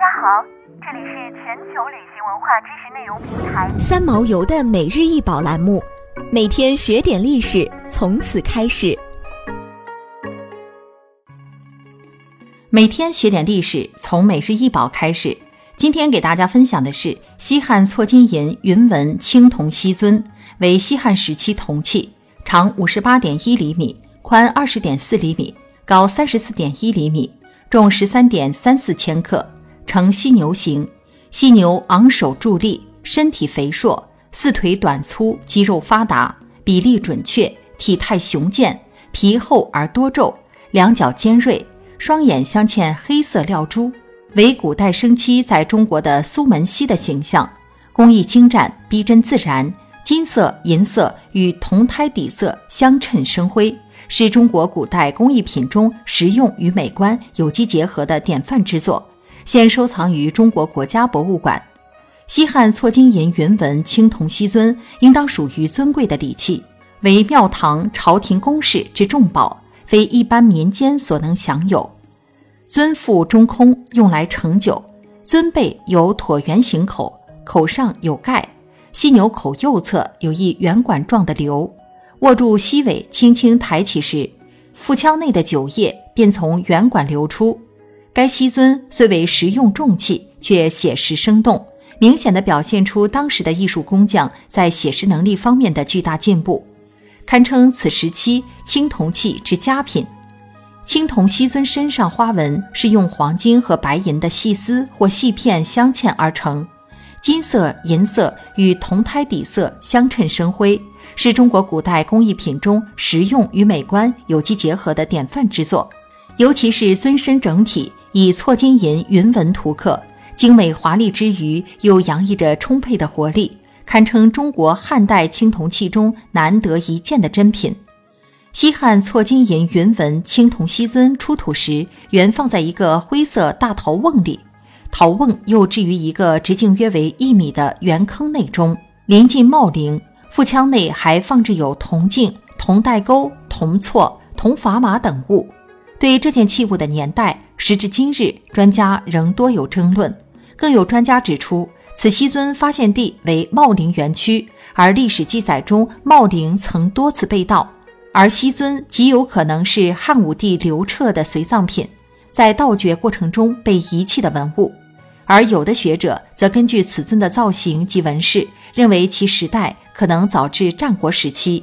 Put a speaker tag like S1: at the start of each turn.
S1: 家好，这里是全球旅行文化知识内容平台
S2: 三毛游的每日一宝栏目，每天学点历史，从此开始。
S3: 每天学点历史，从每日一宝开始。今天给大家分享的是西汉错金银云纹青铜锡尊，为西汉时期铜器，长五十八点一厘米，宽二十点四厘米，高三十四点一厘米，重十三点三四千克。呈犀牛形，犀牛昂首伫立，身体肥硕，四腿短粗，肌肉发达，比例准确，体态雄健，皮厚而多皱，两角尖锐，双眼镶嵌黑色料珠，为古代生漆在中国的苏门溪的形象，工艺精湛，逼真自然，金色、银色与铜胎底色相衬生辉，是中国古代工艺品中实用与美观有机结合的典范之作。现收藏于中国国家博物馆。西汉错金银云纹青铜锡尊，应当属于尊贵的礼器，为庙堂朝廷宫室之重宝，非一般民间所能享有。尊腹中空，用来盛酒。尊背有椭圆形口，口上有盖。犀牛口右侧有一圆管状的瘤，握住犀尾，轻轻抬起时，腹腔内的酒液便从圆管流出。该锡尊虽为实用重器，却写实生动，明显地表现出当时的艺术工匠在写实能力方面的巨大进步，堪称此时期青铜器之佳品。青铜锡尊身上花纹是用黄金和白银的细丝或细片镶嵌而成，金色、银色与铜胎底色相衬生辉，是中国古代工艺品中实用与美观有机结合的典范之作。尤其是尊身整体以错金银云纹图刻，精美华丽之余，又洋溢着充沛的活力，堪称中国汉代青铜器中难得一见的珍品。西汉错金银云纹青铜锡尊出土时，原放在一个灰色大陶瓮里，陶瓮又置于一个直径约为一米的圆坑内中，临近帽陵，腹腔内还放置有铜镜、铜带钩、铜错、铜砝码等物。对这件器物的年代，时至今日，专家仍多有争论。更有专家指出，此西尊发现地为茂陵园区，而历史记载中茂陵曾多次被盗，而西尊极有可能是汉武帝刘彻的随葬品，在盗掘过程中被遗弃的文物。而有的学者则根据此尊的造型及纹饰，认为其时代可能早至战国时期。